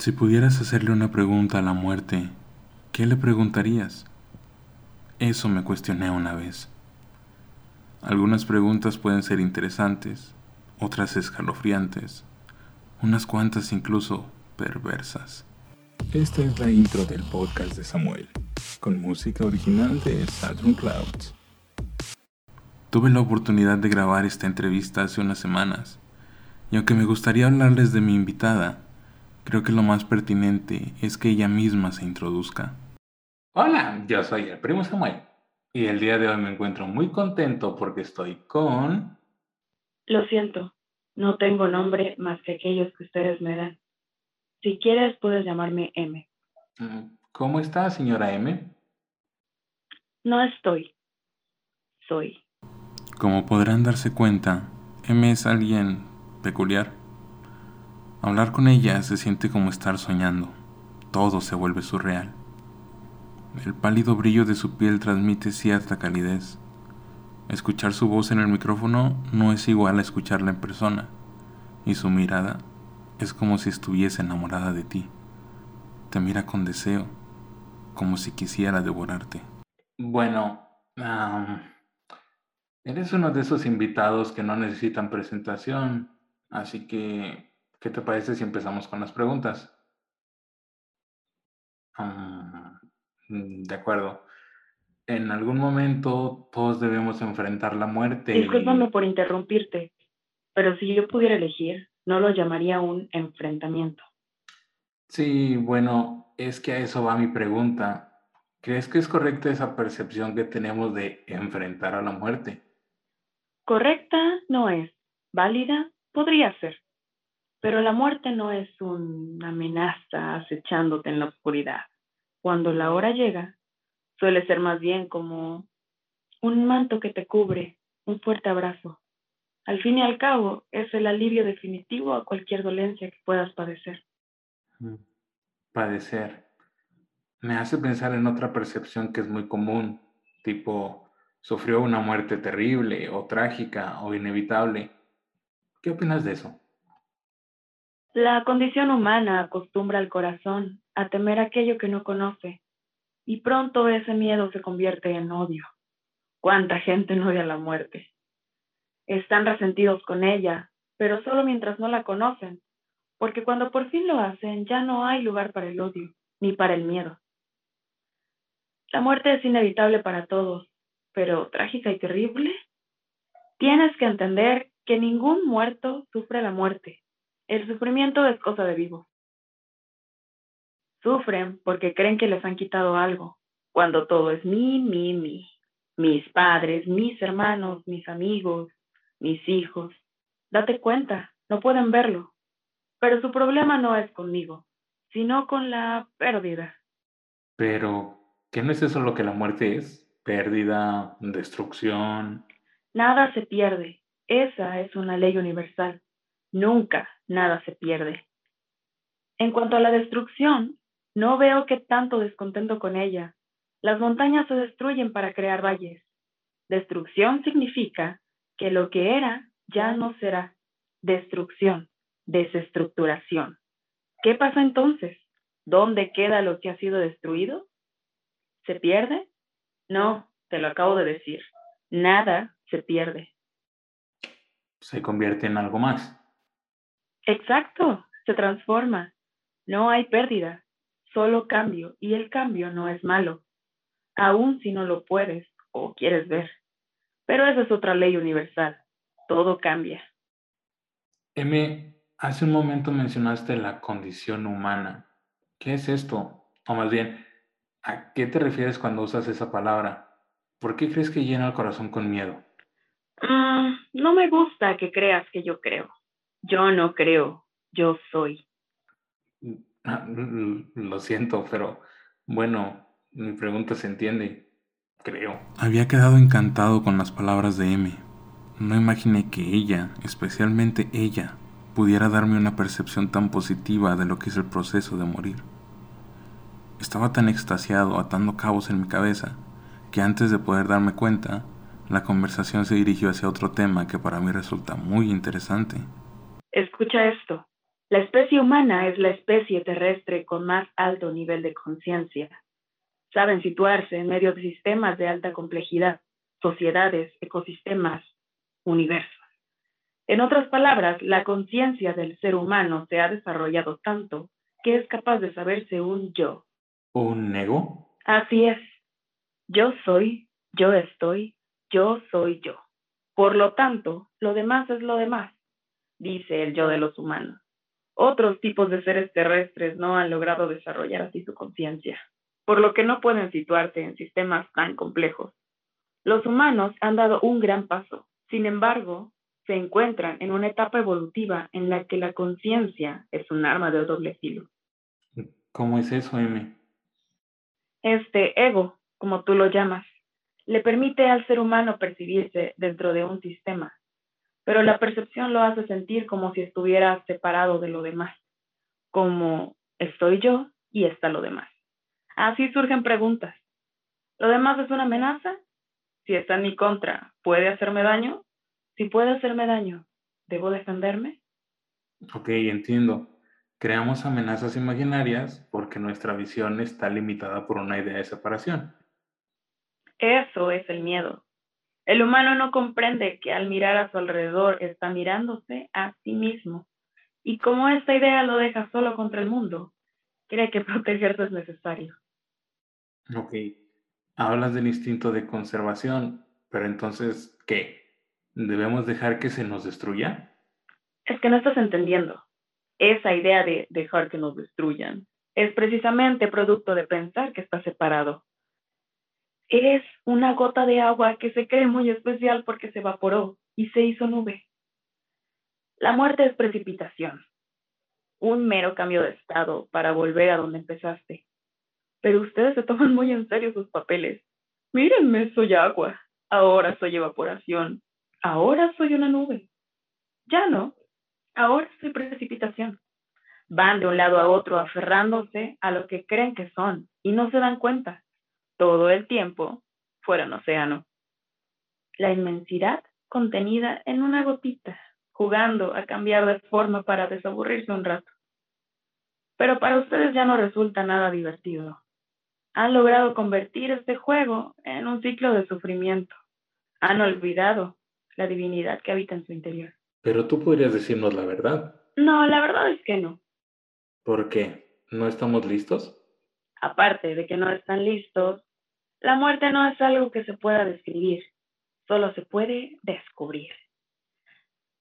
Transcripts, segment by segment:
Si pudieras hacerle una pregunta a la muerte, ¿qué le preguntarías? Eso me cuestioné una vez. Algunas preguntas pueden ser interesantes, otras escalofriantes, unas cuantas incluso perversas. Esta es la intro del podcast de Samuel, con música original de Saturn Clouds. Tuve la oportunidad de grabar esta entrevista hace unas semanas, y aunque me gustaría hablarles de mi invitada, creo que lo más pertinente es que ella misma se introduzca. Hola, yo soy el primo Samuel, y el día de hoy me encuentro muy contento porque estoy con... Lo siento, no tengo nombre más que aquellos que ustedes me dan. Si quieres, puedes llamarme M. Mm, ¿Cómo está, señora M? No estoy. Soy. Como podrán darse cuenta, M es alguien peculiar. Hablar con ella se siente como estar soñando. Todo se vuelve surreal. El pálido brillo de su piel transmite cierta calidez. Escuchar su voz en el micrófono no es igual a escucharla en persona, y su mirada es como si estuviese enamorada de ti. Te mira con deseo, como si quisiera devorarte. Bueno, eres uno de esos invitados que no necesitan presentación, así que, ¿qué te parece si empezamos con las preguntas? Mm, de acuerdo. En algún momento todos debemos enfrentar la muerte. Discúlpame por interrumpirte, pero si yo pudiera elegir, no lo llamaría un enfrentamiento. Sí, bueno, es que a eso va mi pregunta. ¿Crees que es correcta esa percepción que tenemos de enfrentar a la muerte? Correcta no es. Válida podría ser. Pero la muerte no es una amenaza acechándote en la oscuridad cuando la hora llega, suele ser más bien como un manto que te cubre, un fuerte abrazo. Al fin y al cabo, es el alivio definitivo a cualquier dolencia que puedas padecer. Mm, padecer. Me hace pensar en otra percepción que es muy común, tipo, sufrió una muerte terrible o trágica o inevitable. ¿Qué opinas de eso? La condición humana acostumbra al corazón a temer aquello que no conoce, y pronto ese miedo se convierte en odio. ¿Cuánta gente no odia la muerte? Están resentidos con ella, pero solo mientras no la conocen, porque cuando por fin lo hacen ya no hay lugar para el odio, ni para el miedo. La muerte es inevitable para todos, pero trágica y terrible. Tienes que entender que ningún muerto sufre la muerte. El sufrimiento es cosa de vivo. Sufren porque creen que les han quitado algo, cuando todo es mi, mi, mi. Mis padres, mis hermanos, mis amigos, mis hijos. Date cuenta, no pueden verlo. Pero su problema no es conmigo, sino con la pérdida. Pero, ¿qué no es eso lo que la muerte es? Pérdida, destrucción. Nada se pierde. Esa es una ley universal. Nunca nada se pierde. En cuanto a la destrucción, no veo que tanto descontento con ella. Las montañas se destruyen para crear valles. Destrucción significa que lo que era ya no será. Destrucción, desestructuración. ¿Qué pasa entonces? ¿Dónde queda lo que ha sido destruido? ¿Se pierde? No, te lo acabo de decir. Nada se pierde. Se convierte en algo más. Exacto, se transforma. No hay pérdida, solo cambio, y el cambio no es malo, aun si no lo puedes o quieres ver. Pero esa es otra ley universal, todo cambia. M, hace un momento mencionaste la condición humana. ¿Qué es esto? O más bien, ¿a qué te refieres cuando usas esa palabra? ¿Por qué crees que llena el corazón con miedo? Mm, no me gusta que creas que yo creo. Yo no creo, yo soy. Lo siento, pero bueno, mi pregunta se entiende, creo. Había quedado encantado con las palabras de M. No imaginé que ella, especialmente ella, pudiera darme una percepción tan positiva de lo que es el proceso de morir. Estaba tan extasiado atando cabos en mi cabeza que antes de poder darme cuenta, la conversación se dirigió hacia otro tema que para mí resulta muy interesante. Escucha esto. La especie humana es la especie terrestre con más alto nivel de conciencia. Saben situarse en medio de sistemas de alta complejidad, sociedades, ecosistemas, universos. En otras palabras, la conciencia del ser humano se ha desarrollado tanto que es capaz de saberse un yo. ¿Un ego? Así es. Yo soy, yo estoy, yo soy yo. Por lo tanto, lo demás es lo demás, dice el yo de los humanos. Otros tipos de seres terrestres no han logrado desarrollar así su conciencia, por lo que no pueden situarse en sistemas tan complejos. Los humanos han dado un gran paso, sin embargo, se encuentran en una etapa evolutiva en la que la conciencia es un arma de doble filo. ¿Cómo es eso, M? Este ego, como tú lo llamas, le permite al ser humano percibirse dentro de un sistema, pero la percepción lo hace sentir como si estuviera separado de lo demás, como estoy yo y está lo demás. Así surgen preguntas. ¿Lo demás es una amenaza? Si está en mi contra, ¿puede hacerme daño? Si puede hacerme daño, ¿debo defenderme? Ok, entiendo. Creamos amenazas imaginarias porque nuestra visión está limitada por una idea de separación. Eso es el miedo. El humano no comprende que al mirar a su alrededor está mirándose a sí mismo. Y como esta idea lo deja solo contra el mundo, cree que protegerse es necesario. Ok, hablas del instinto de conservación, pero entonces, ¿qué? ¿Debemos dejar que se nos destruya? Es que no estás entendiendo. Esa idea de dejar que nos destruyan es precisamente producto de pensar que está separado. Es una gota de agua que se cree muy especial porque se evaporó y se hizo nube. La muerte es precipitación, un mero cambio de estado para volver a donde empezaste. Pero ustedes se toman muy en serio sus papeles. Mírenme, soy agua, ahora soy evaporación, Ahora soy una nube. Ya no. Ahora soy precipitación. Van de un lado a otro aferrándose a lo que creen que son y no se dan cuenta. Todo el tiempo fuera un océano. La inmensidad contenida en una gotita, jugando a cambiar de forma para desaburrirse un rato. Pero para ustedes ya no resulta nada divertido. Han logrado convertir este juego en un ciclo de sufrimiento. Han olvidado la divinidad que habita en su interior. Pero tú podrías decirnos la verdad. No, la verdad es que no. ¿Por qué? ¿No estamos listos? Aparte de que no están listos, la muerte no es algo que se pueda describir, solo se puede descubrir.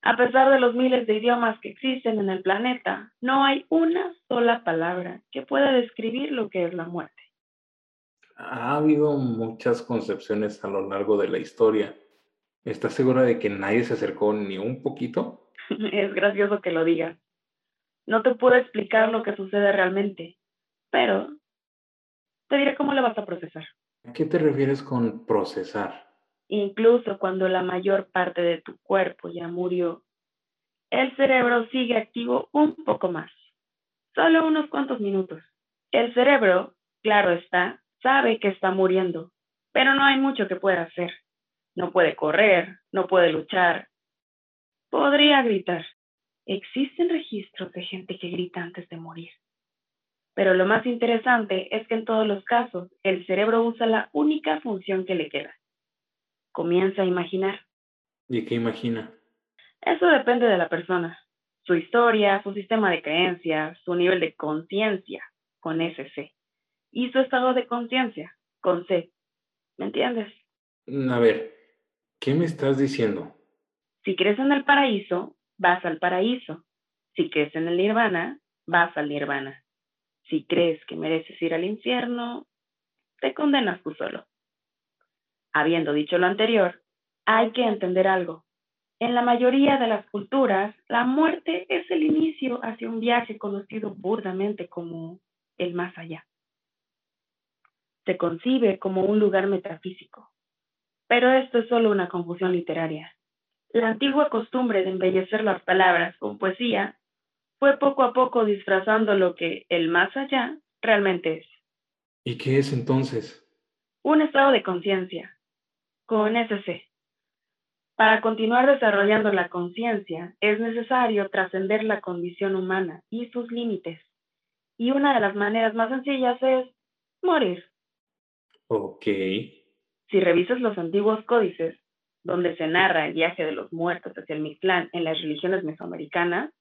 A pesar de los miles de idiomas que existen en el planeta, no hay una sola palabra que pueda describir lo que es la muerte. Ha habido muchas concepciones a lo largo de la historia ¿Estás segura de que nadie se acercó ni un poquito? es gracioso que lo digas. No te puedo explicar lo que sucede realmente, pero te diré cómo lo vas a procesar. ¿A qué te refieres con procesar? Incluso cuando la mayor parte de tu cuerpo ya murió, el cerebro sigue activo un poco más, solo unos cuantos minutos. El cerebro, claro está, sabe que está muriendo, pero no hay mucho que pueda hacer. No puede correr, no puede luchar. Podría gritar. Existen registros de gente que grita antes de morir. Pero lo más interesante es que en todos los casos el cerebro usa la única función que le queda. Comienza a imaginar. ¿Y qué imagina? Eso depende de la persona, su historia, su sistema de creencias, su nivel de conciencia, con SC, y su estado de conciencia, con C. ¿Me entiendes? A ver, ¿Qué me estás diciendo? Si crees en el paraíso, vas al paraíso. Si crees en el nirvana, vas al nirvana. Si crees que mereces ir al infierno, te condenas tú solo. Habiendo dicho lo anterior, hay que entender algo. En la mayoría de las culturas, la muerte es el inicio hacia un viaje conocido burdamente como el más allá. Se concibe como un lugar metafísico, pero esto es solo una confusión literaria. La antigua costumbre de embellecer las palabras con poesía fue poco a poco disfrazando lo que el más allá realmente es. ¿Y qué es entonces? Un estado de conciencia, con SC. Para continuar desarrollando la conciencia, es necesario trascender la condición humana y sus límites. Y una de las maneras más sencillas es morir. Ok. Si revisas los antiguos códices, donde se narra el viaje de los muertos hacia el Mictlán en las religiones mesoamericanas,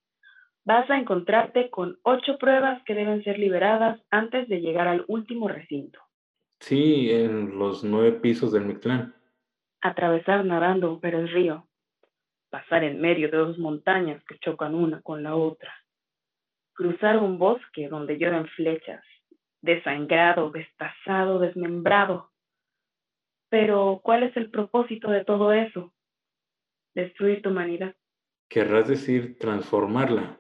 vas a encontrarte con ocho pruebas que deben ser liberadas antes de llegar al último recinto. Sí, en los nueve pisos del Mictlán. Atravesar nadando un feroz río. Pasar en medio de dos montañas que chocan una con la otra. Cruzar un bosque donde llueven flechas. Desangrado, destazado, desmembrado. Pero, ¿cuál es el propósito de todo eso? Destruir tu humanidad. Querrás decir transformarla.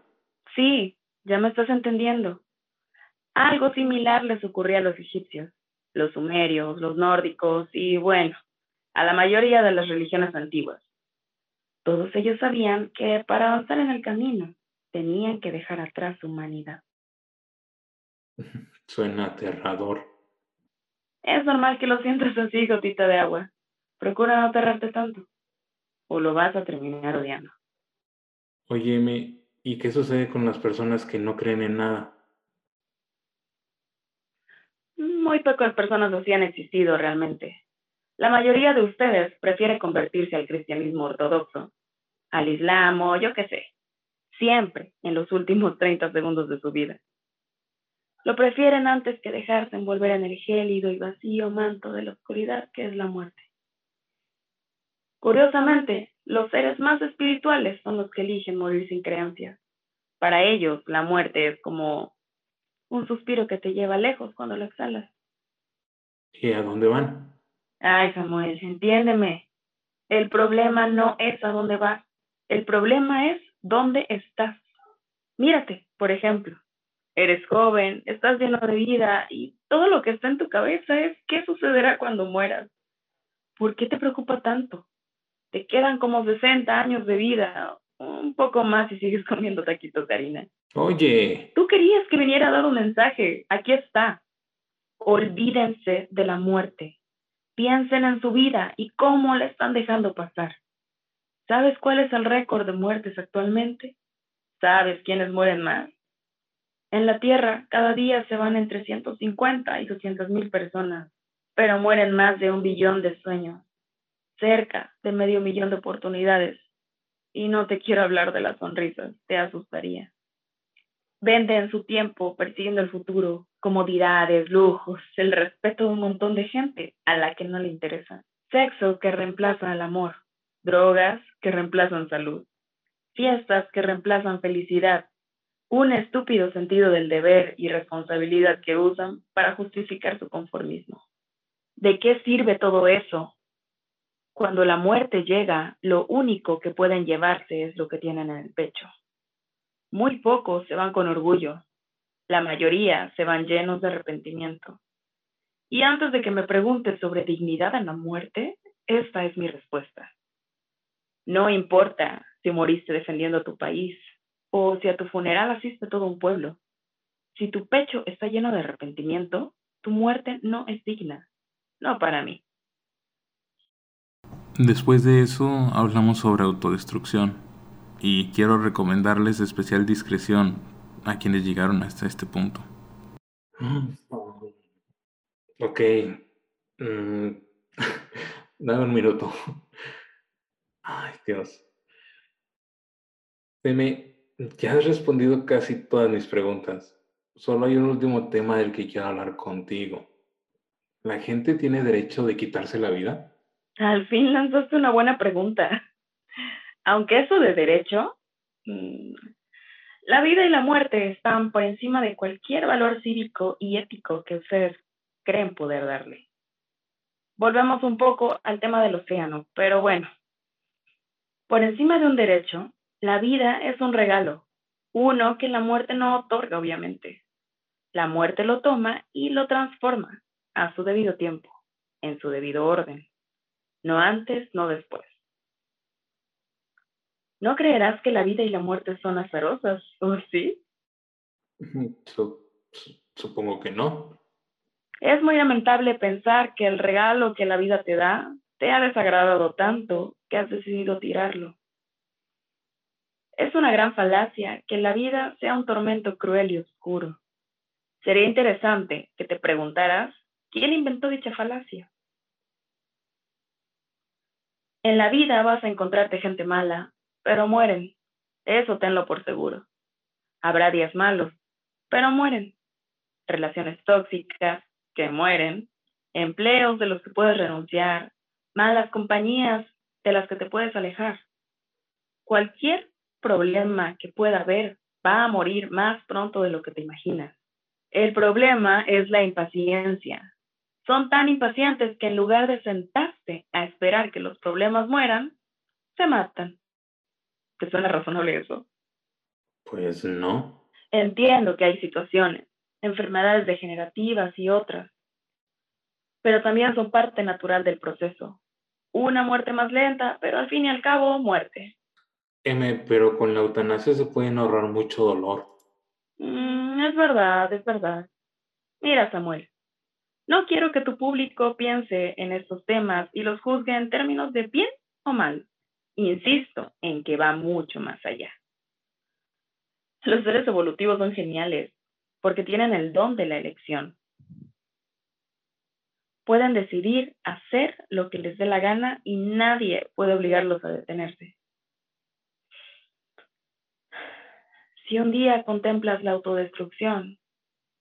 Sí, ya me estás entendiendo. Algo similar les ocurría a los egipcios, los sumerios, los nórdicos y, bueno, a la mayoría de las religiones antiguas. Todos ellos sabían que para avanzar en el camino tenían que dejar atrás su humanidad. Suena aterrador. Es normal que lo sientas así, gotita de agua. Procura no aterrarte tanto, o lo vas a terminar odiando. Óyeme, ¿y qué sucede con las personas que no creen en nada? Muy pocas personas así han existido realmente. La mayoría de ustedes prefiere convertirse al cristianismo ortodoxo, al islam o yo qué sé, siempre en los últimos 30 segundos de su vida. Lo prefieren antes que dejarse envolver en el gélido y vacío manto de la oscuridad que es la muerte. Curiosamente, los seres más espirituales son los que eligen morir sin creencias. Para ellos, la muerte es como un suspiro que te lleva lejos cuando lo exhalas. ¿Y a dónde van? Ay, Samuel, entiéndeme. El problema no es a dónde vas. El problema es dónde estás. Mírate, por ejemplo. Eres joven, estás lleno de vida y todo lo que está en tu cabeza es qué sucederá cuando mueras. ¿Por qué te preocupa tanto? Te quedan como 60 años de vida, un poco más si sigues comiendo taquitos de harina. Oye. Tú querías que viniera a dar un mensaje. Aquí está. Olvídense de la muerte. Piensen en su vida y cómo la están dejando pasar. ¿Sabes cuál es el récord de muertes actualmente? ¿Sabes quiénes mueren más? En la Tierra, cada día se van entre 150 y 200 mil personas, pero mueren más de un billón de sueños, cerca de medio millón de oportunidades. Y no te quiero hablar de las sonrisas, te asustaría. Venden su tiempo persiguiendo el futuro, comodidades, lujos, el respeto de un montón de gente a la que no le interesa. Sexo que reemplaza al amor, drogas que reemplazan salud, fiestas que reemplazan felicidad, un estúpido sentido del deber y responsabilidad que usan para justificar su conformismo. ¿De qué sirve todo eso? Cuando la muerte llega, lo único que pueden llevarse es lo que tienen en el pecho. Muy pocos se van con orgullo, la mayoría se van llenos de arrepentimiento. Y antes de que me preguntes sobre dignidad en la muerte, esta es mi respuesta. No importa si moriste defendiendo tu país o si a tu funeral asiste todo un pueblo. Si tu pecho está lleno de arrepentimiento, tu muerte no es digna. No para mí. Después de eso hablamos sobre autodestrucción y quiero recomendarles especial discreción a quienes llegaron hasta este punto. Ok. Mm. Dame un minuto. Ay, Dios. Dime, ya has respondido casi todas mis preguntas. Solo hay un último tema del que quiero hablar contigo. ¿La gente tiene derecho de quitarse la vida? Al fin lanzaste una buena pregunta. Aunque eso de derecho, mm, la vida y la muerte están por encima de cualquier valor cívico y ético que ustedes creen poder darle. Volvemos un poco al tema del océano, pero bueno, por encima de un derecho, la vida es un regalo, uno que la muerte no otorga, obviamente. La muerte lo toma y lo transforma a su debido tiempo, en su debido orden, no antes, no después. No creerás que la vida y la muerte son azarosas, ¿o sí? supongo que no. Es muy lamentable pensar que el regalo que la vida te da te ha desagradado tanto que has decidido tirarlo. Es una gran falacia que la vida sea un tormento cruel y oscuro. Sería interesante que te preguntaras quién inventó dicha falacia. En la vida vas a encontrarte gente mala, pero mueren. Eso tenlo por seguro. Habrá días malos, pero mueren. Relaciones tóxicas que mueren, empleos de los que puedes renunciar, malas compañías de las que te puedes alejar. Cualquier problema que pueda haber va a morir más pronto de lo que te imaginas. El problema es la impaciencia. Son tan impacientes que en lugar de sentarse a esperar que los problemas mueran, se matan. ¿Te suena razonable eso? Pues no. Entiendo que hay situaciones, enfermedades degenerativas y otras, pero también son parte natural del proceso. Una muerte más lenta, pero al fin y al cabo, muerte. M, pero con la eutanasia se pueden ahorrar mucho dolor. Mm, es verdad, es verdad. Mira, Samuel, no quiero que tu público piense en estos temas y los juzgue en términos de bien o mal. Insisto en que va mucho más allá. Los seres evolutivos son geniales porque tienen el don de la elección. Pueden decidir hacer lo que les dé la gana y nadie puede obligarlos a detenerse. Si un día contemplas la autodestrucción,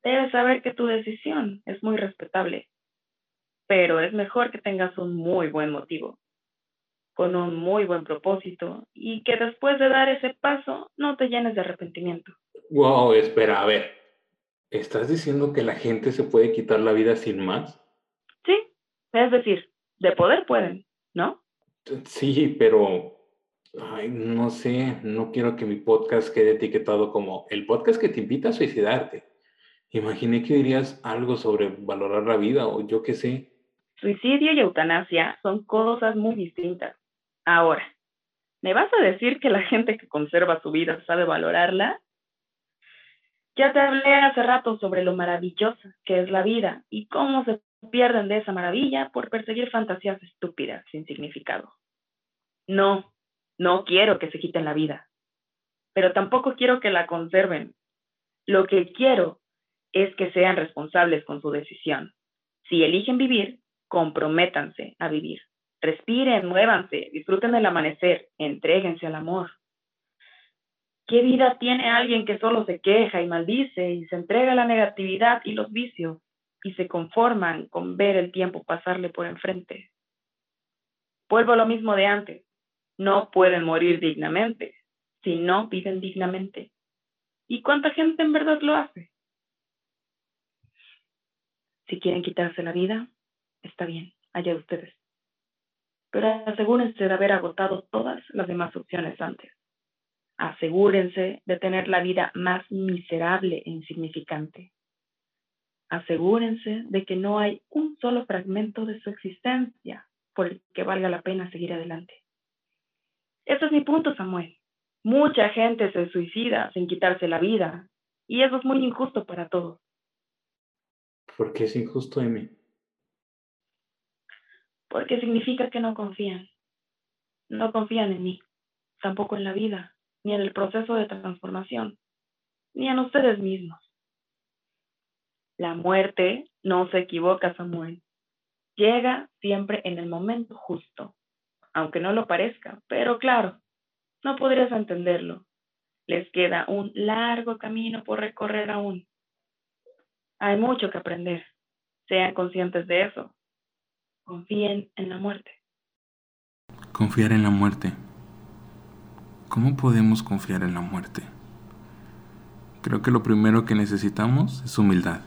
debes saber que tu decisión es muy respetable, pero es mejor que tengas un muy buen motivo, con un muy buen propósito y que después de dar ese paso no te llenes de arrepentimiento. Wow, espera, a ver. ¿Estás diciendo que la gente se puede quitar la vida sin más? Sí, es decir, de poder pueden, ¿no? Sí, pero Ay, no sé, no quiero que mi podcast quede etiquetado como el podcast que te invita a suicidarte. Imaginé que dirías algo sobre valorar la vida o yo qué sé. Suicidio y eutanasia son cosas muy distintas. Ahora, ¿me vas a decir que la gente que conserva su vida sabe valorarla? Ya te hablé hace rato sobre lo maravillosa que es la vida y cómo se pierden de esa maravilla por perseguir fantasías estúpidas sin significado. No, no quiero que se quiten la vida, pero tampoco quiero que la conserven. Lo que quiero es que sean responsables con su decisión. Si eligen vivir, comprométanse a vivir. Respiren, muévanse, disfruten del amanecer, entréguense al amor. ¿Qué vida tiene alguien que solo se queja y maldice y se entrega a la negatividad y los vicios y se conforman con ver el tiempo pasarle por enfrente? Vuelvo a lo mismo de antes no pueden morir dignamente si no viven dignamente. ¿Y cuánta gente en verdad lo hace? Si quieren quitarse la vida, está bien, allá ustedes. Pero asegúrense de haber agotado todas las demás opciones antes. Asegúrense de tener la vida más miserable e insignificante. Asegúrense de que no hay un solo fragmento de su existencia por el que valga la pena seguir adelante. Ese es mi punto, Samuel. Mucha gente se suicida sin quitarse la vida y eso es muy injusto para todos. ¿Por qué es injusto, Amy? Porque significa que no confían. No confían en mí, tampoco en la vida, ni en el proceso de transformación, ni en ustedes mismos. La muerte no se equivoca, Samuel. Llega siempre en el momento justo aunque no lo parezca, pero claro, no podrías entenderlo. Les queda un largo camino por recorrer aún. Hay mucho que aprender. Sean conscientes de eso. Confíen en la muerte. Confiar en la muerte. ¿Cómo podemos confiar en la muerte? Creo que lo primero que necesitamos es humildad.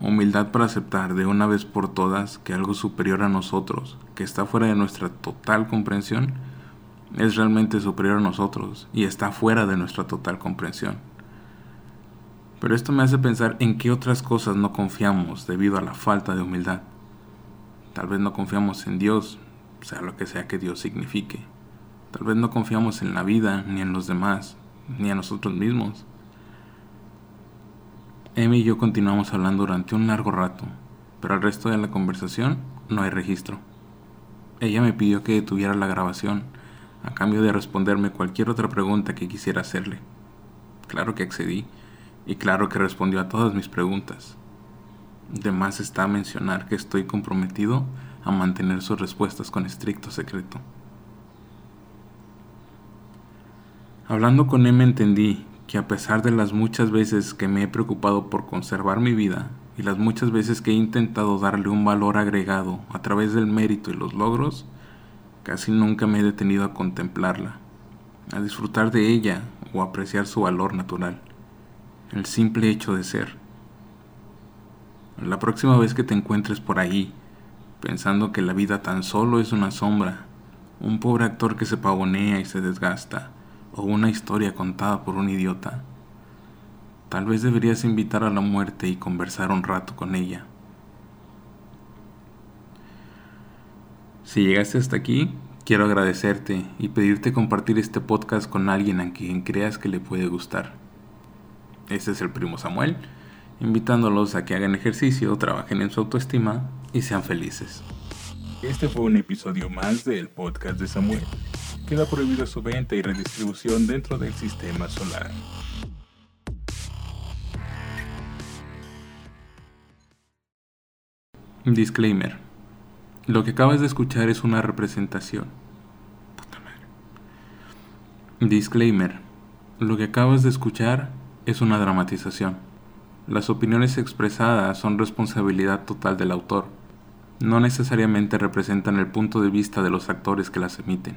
Humildad para aceptar de una vez por todas que algo superior a nosotros, que está fuera de nuestra total comprensión, es realmente superior a nosotros y está fuera de nuestra total comprensión. Pero esto me hace pensar en qué otras cosas no confiamos debido a la falta de humildad. Tal vez no confiamos en Dios, sea lo que sea que Dios signifique. Tal vez no confiamos en la vida, ni en los demás, ni en nosotros mismos. Emi y yo continuamos hablando durante un largo rato, pero al resto de la conversación no hay registro. Ella me pidió que detuviera la grabación, a cambio de responderme cualquier otra pregunta que quisiera hacerle. Claro que accedí, y claro que respondió a todas mis preguntas. De más está mencionar que estoy comprometido a mantener sus respuestas con estricto secreto. Hablando con Emma entendí que a pesar de las muchas veces que me he preocupado por conservar mi vida y las muchas veces que he intentado darle un valor agregado a través del mérito y los logros, casi nunca me he detenido a contemplarla, a disfrutar de ella o apreciar su valor natural, el simple hecho de ser. La próxima vez que te encuentres por ahí, pensando que la vida tan solo es una sombra, un pobre actor que se pavonea y se desgasta, o una historia contada por un idiota. Tal vez deberías invitar a la muerte y conversar un rato con ella. Si llegaste hasta aquí, quiero agradecerte y pedirte compartir este podcast con alguien a quien creas que le puede gustar. Este es el primo Samuel, invitándolos a que hagan ejercicio, trabajen en su autoestima y sean felices. Este fue un episodio más del podcast de Samuel queda prohibida su venta y redistribución dentro del sistema solar. Disclaimer. Lo que acabas de escuchar es una representación. Disclaimer. Lo que acabas de escuchar es una dramatización. Las opiniones expresadas son responsabilidad total del autor. No necesariamente representan el punto de vista de los actores que las emiten.